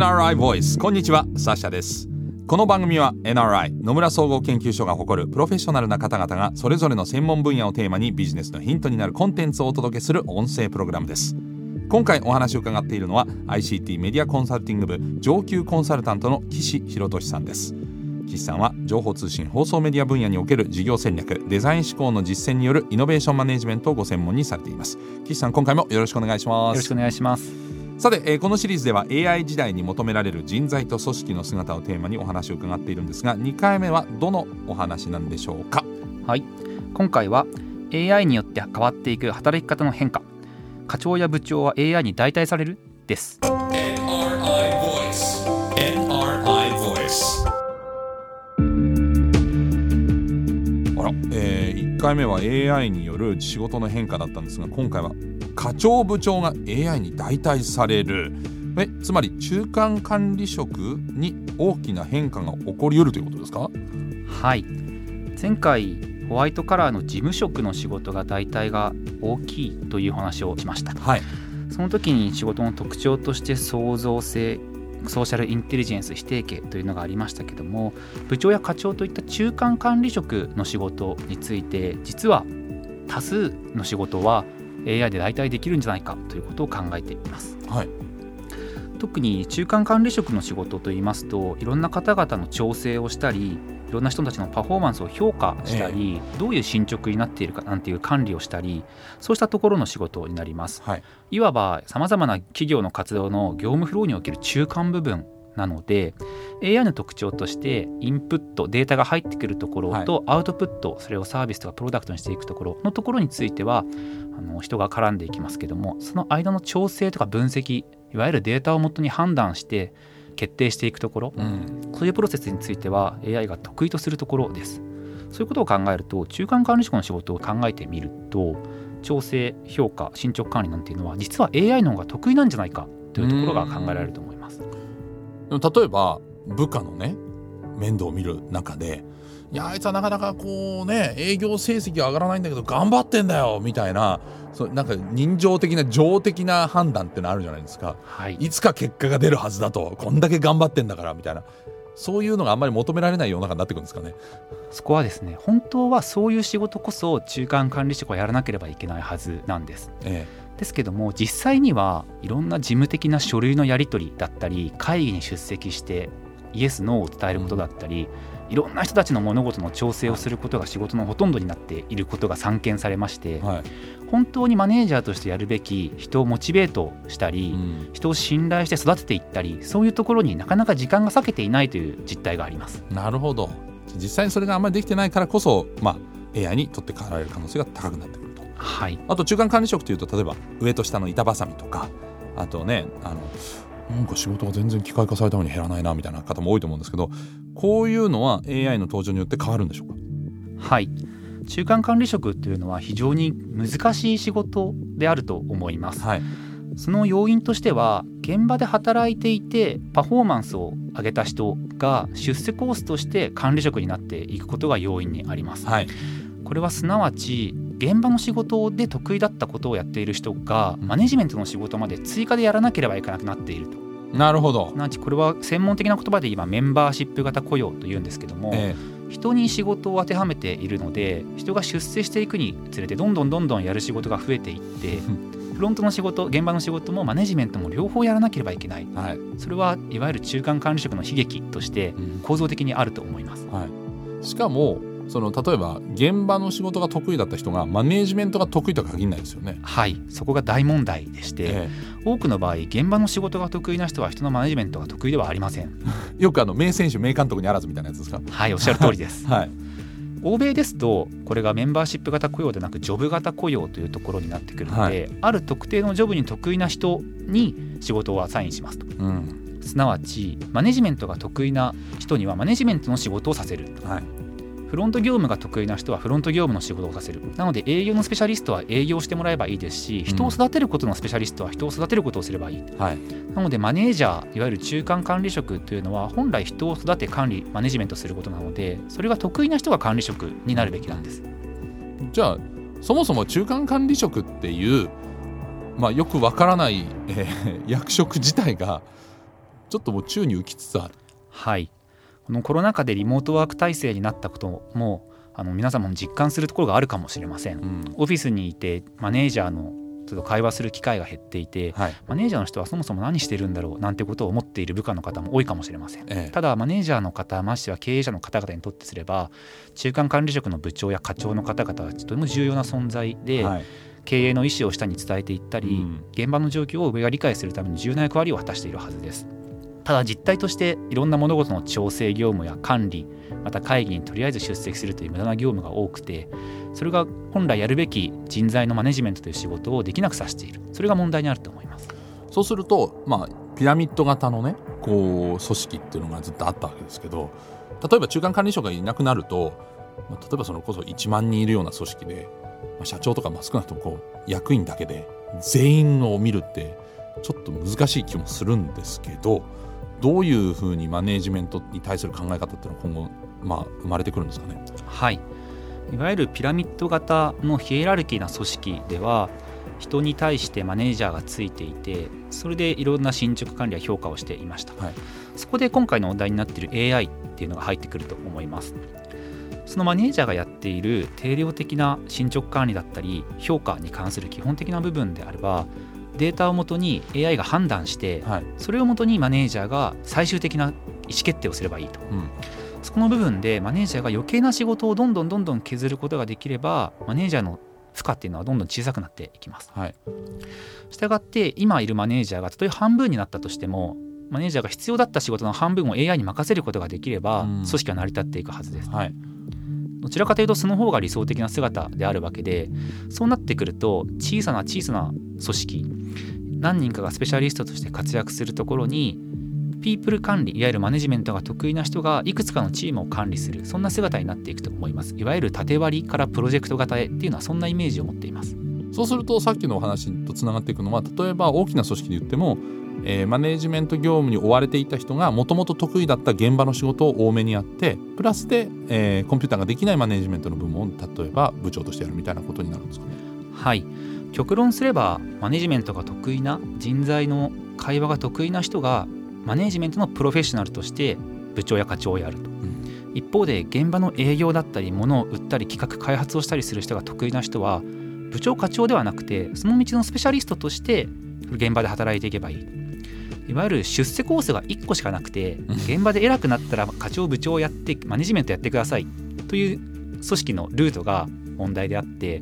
NRI Voice こんにちはサシャです。この番組は NRI 野村総合研究所が誇るプロフェッショナルな方々がそれぞれの専門分野をテーマにビジネスのヒントになるコンテンツをお届けする音声プログラムです。今回お話を伺っているのは ICT メディアコンサルティング部上級コンサルタントの岸博俊さんです。岸さんは情報通信放送メディア分野における事業戦略デザイン思考の実践によるイノベーションマネジメントをご専門にされています。岸さん今回もよろしくお願いします。よろしくお願いします。さて、えー、このシリーズでは AI 時代に求められる人材と組織の姿をテーマにお話を伺っているんですが2回目はどのお話なんでしょうか？はい。今回は AI によって変わっていく働き方の変化。課長や部長は AI に代替される？です。NRI Voice NRI Voice あら、えー、1回目は AI による仕事の変化だったんですが今回は課長部長が AI に代替される。えつまり中間管理職に大きな変化が起こりうるということですか？はい。前回ホワイトカラーの事務職の仕事が代替が大きいという話をしました、はい、その時に仕事の特徴として創造性ソーシャルインテリジェンス否定形というのがありましたけども部長や課長といった中間管理職の仕事について実は多数の仕事は AI で代替できるんじゃないかということを考えています。はい、特に中間管理職の仕事といいますといろんな方々の調整をしたりいろんな人たちのパフォーマンスを評価したり、ええ、どういう進捗になっているかなんていう管理をしたりそうしたところの仕事になります。はい、いわばさまざまな企業の活動の業務フローにおける中間部分なので AI の特徴としてインプットデータが入ってくるところとアウトプット、それをサービスとかプロダクトにしていくところのところについてはあの人が絡んでいきますけどもその間の調整とか分析いわゆるデータをもとに判断して決定していくところ、うん、そういうプロセスについては AI が得意とするところです。そういうことを考えると中間管理職の仕事を考えてみると調整評価進捗管理なんていうのは実は AI の方が得意なんじゃないかというところが考えられると思います例えば部下のね面倒を見る中でいやあいつはなかなかこうね営業成績は上がらないんだけど頑張ってんだよみたいなそうなんか人情的な情的な判断ってのあるじゃないですか、はい、いつか結果が出るはずだとこんだけ頑張ってんだからみたいな。そういうのがあんまり求められない世の中になってくるんですかね。そこはですね本当はそういう仕事こそ中間管理職はやらなければいけないはずなんです。ええですけども実際にはいろんな事務的な書類のやり取りだったり会議に出席してイエス・ノーを伝えることだったり、いろんな人たちの物事の調整をすることが仕事のほとんどになっていることが散見されまして、はい、本当にマネージャーとしてやるべき人をモチベートしたり、うん、人を信頼して育てていったりそういうところになかなか時間が割けていないという実態があります。なるほど。実際にそれがあんまりできてないからこそ、まあ、AI に取って代わられる可能性が高くなってくる。と、はい、あと中間管理職というと例えば上と下の板挟みとかあとねあのなんか仕事が全然機械化されたのに減らないなみたいな方も多いと思うんですけどこういうのは AI の登場によって変わるんでしょうか？はい。中間管理職っていうのは非常に難しい仕事であると思います、はい、その要因としては現場で働いていてパフォーマンスを上げた人が出世コースとして管理職になっていくことが要因にあります、はい、これはすなわち現場の仕事で得意だったことをやっている人がマネジメントの仕事まで追加でやらなければいけなくなっていると。なるほど。なちこれは専門的な言葉で今メンバーシップ型雇用というんですけども、ええ、人に仕事を当てはめているので人が出世していくにつれてどんどんどんどんやる仕事が増えていってフロントの仕事現場の仕事もマネジメントも両方やらなければいけない、はい、それはいわゆる中間管理職の悲劇として構造的にあると思います。うん、はい、しかもその例えば現場の仕事が得意だった人がマネージメントが得意とは限らないですよね。はいそこが大問題でして、ええ、多くの場合現場の仕事が得意な人は人のマネジメントが得意ではありません。よくあの名選手名監督にあらずみたいなやつですか？はいおっしゃる通りです。はい欧米ですとこれがメンバーシップ型雇用でなくジョブ型雇用というところになってくるので、はい、ある特定のジョブに得意な人に仕事をアサインしますと、うん、すなわちマネジメントが得意な人にはマネジメントの仕事をさせる、はい、フロント業務が得意な人はフロント業務の仕事をさせる。なので営業のスペシャリストは営業してもらえばいいですし人を育てることのスペシャリストは人を育てることをすればいい、はい、なのでマネージャーいわゆる中間管理職というのは本来人を育て管理マネジメントすることなのでそれが得意な人が管理職になるべきなんです。じゃあそもそも中間管理職っていう、まあ、よくわからない、えー、役職自体がちょっともう宙に浮きつつある。はいこのコロナ禍でリモートワーク体制になったこともあの皆様も実感するところがあるかもしれません、うん、オフィスにいてマネージャーのちょっと会話する機会が減っていて、はい、マネージャーの人はそもそも何してるんだろうなんてことを思っている部下の方も多いかもしれません、ええ、ただマネージャーの方ましては経営者の方々にとってすれば中間管理職の部長や課長の方々はとても重要な存在で、はい、経営の意思を下に伝えていったり、うん、現場の状況を上が理解するために重要な役割を果たしているはずですただ実態としていろんな物事の調整業務や管理また会議にとりあえず出席するという無駄な業務が多くてそれが本来やるべき人材のマネジメントという仕事をできなくさせている。それが問題にあると思います。そうすると、まあ、ピラミッド型のねこう組織っていうのがずっとあったわけですけど例えば中間管理職がいなくなると、例えばそれこそ1万人いるような組織で、社長とか、少なくともこう役員だけで全員を見るってちょっと難しい気もするんですけどどういうふうにマネージメントに対する考え方っていうのは今後、まあ、生まれてくるんですかね？はい。いわゆるピラミッド型のヒエラルキーな組織では人に対してマネージャーがついていてそれでいろんな進捗管理や評価をしていました、はい、そこで今回のお題になっている AI っていうのが入ってくると思います。そのマネージャーがやっている定量的な進捗管理だったり評価に関する基本的な部分であればデータをもとに AI が判断して、はい、それをもとにマネージャーが最終的な意思決定をすればいいと、うん、そこの部分でマネージャーが余計な仕事をどんどんどんどん削ることができればマネージャーの負荷っていうのはどんどん小さくなっていきます。はい、したがって今いるマネージャーがたとえ半分になったとしてもマネージャーが必要だった仕事の半分を AI に任せることができれば、組織は成り立っていくはずです。はいどちらかというとその方が理想的な姿であるわけでそうなってくると小さな小さな組織何人かがスペシャリストとして活躍するところにピープル管理いわゆるマネジメントが得意な人がいくつかのチームを管理するそんな姿になっていくと思います。いわゆる縦割りからプロジェクト型へっていうのはそんなイメージを持っています。そうするとさっきのお話とつながっていくのは例えば大きな組織で言ってもえー、マネージメント業務に追われていた人がもともと得意だった現場の仕事を多めにやってプラスで、えー、コンピューターができないマネージメントの部門を例えば部長としてやるみたいなことになるんですかね。はい。極論すればマネジメントが得意な人材の会話が得意な人がマネージメントのプロフェッショナルとして部長や課長をやると、うん、一方で現場の営業だったり物を売ったり企画開発をしたりする人が得意な人は部長課長ではなくてその道のスペシャリストとして現場で働いていけばいいいわゆる出世コースが1個しかなくて現場で偉くなったら課長部長をやってマネジメントやってください。という組織のルートが問題であって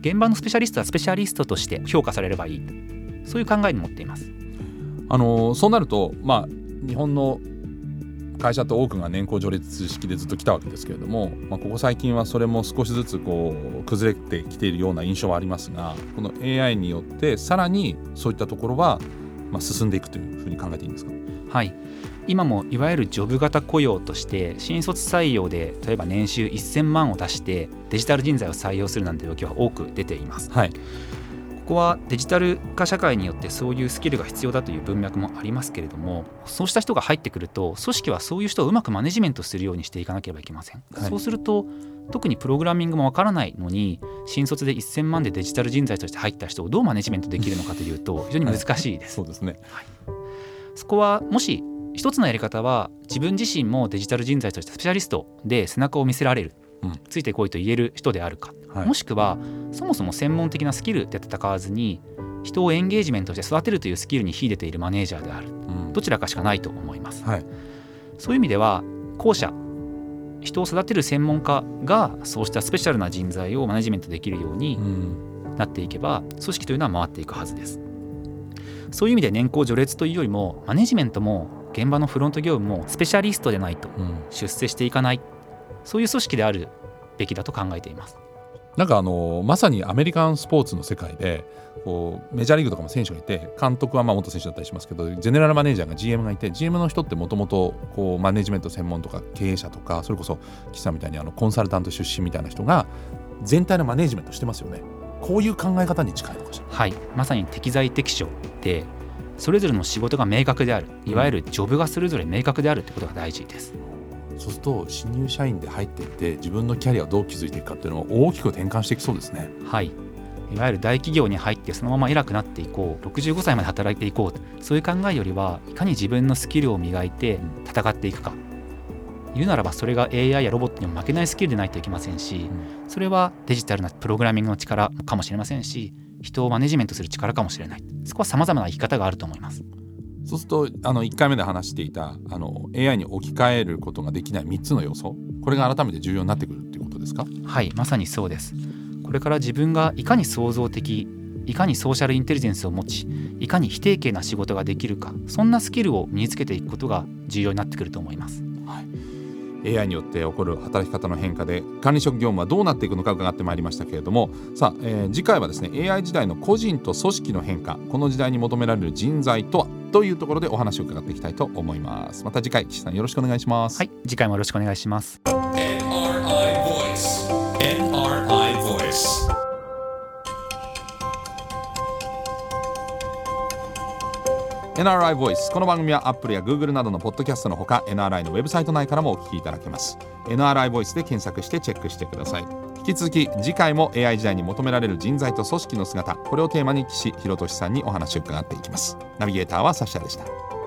現場のスペシャリストはスペシャリストとして評価されればいい。そういう考えに持っています。あのそうなるとまあ日本の会社って多くが年功序列式でずっと来たわけですけれども、まあ、ここ最近はそれも少しずつこう崩れてきているような印象はありますがこの AI によってさらにそういったところはまあ進んでいくというふうに考えていいんですか？はい。今もいわゆるジョブ型雇用として新卒採用で例えば年収1000万を出してデジタル人材を採用するなんて動きは多く出ています。はい。ここはデジタル化社会によってそういうスキルが必要だという文脈もありますけれどもそうした人が入ってくると組織はそういう人をうまくマネジメントするようにしていかなければいけません、はい、そうすると特にプログラミングもわからないのに新卒で1000万でデジタル人材として入った人をどうマネジメントできるのかというと非常に難しいです、はい、そうですね、はい、そこはもし一つのやり方は自分自身もデジタル人材としてスペシャリストで背中を見せられる、うん、ついてこいと言える人であるか、はい、もしくはそもそも専門的なスキルで戦わずに人をエンゲージメントして育てるというスキルに秀でているマネージャーである、うん、どちらかしかないと思います、はい、そういう意味では後者人を育てる専門家がそうしたスペシャルな人材をマネジメントできるようになっていけば組織というのは回っていくはずです。そういう意味で年功序列というよりもマネジメントも現場のフロント業務もスペシャリストでないと出世していかない、うん、そういう組織であるべきだと考えています。なんかあのまさにアメリカンスポーツの世界でこうメジャーリーグとかも選手がいて監督はまあ元選手だったりしますけどジェネラルマネージャーが GM がいて GM の人ってもともとマネジメント専門とか経営者とかそれこそ岸さんみたいにあのコンサルタント出身みたいな人が全体のマネジメントしてますよね。こういう考え方に近いのかしら。はい。まさに適材適所でそれぞれの仕事が明確である。いわゆるジョブがそれぞれ明確であるってことが大事です、そうすると新入社員で入っていって自分のキャリアをどう築いていくかっていうのを大きく転換していきそうですね。はい。いわゆる大企業に入ってそのまま偉くなっていこう65歳まで働いていこうそういう考えよりはいかに自分のスキルを磨いて戦っていくか。言うならばそれが AI やロボットにも負けないスキルでないといけませんしそれはデジタルなプログラミングの力かもしれませんし人をマネジメントする力かもしれない。そこはさまざまな生き方があると思いますそうするとあの1回目で話していたあの AI に置き換えることができない3つの要素これが改めて重要になってくるっていうことですか？はいまさにそうです。これから自分がいかに創造的いかにソーシャルインテリジェンスを持ちいかに非定型な仕事ができるかそんなスキルを身につけていくことが重要になってくると思います。はい。AI によって起こる働き方の変化で管理職業務はどうなっていくのか伺ってまいりましたけれどもさあ、えー、次回はですね AI 時代の個人と組織の変化この時代に求められる人材とは？というところでお話を伺っていきたいと思います。また次回岸さんよろしくお願いします。はい次回もよろしくお願いします。NRI Voice. NRI Voice. NRI Voice この番組は Apple や Google などのポッドキャストのほか NRI のウェブサイト内からもお聞きいただけます。NRI Voice で検索してチェックしてください。引き続き次回も AI 時代に求められる人材と組織の姿これをテーマに岸博俊さんにお話を伺っていきます。ナビゲーターはサシャでした。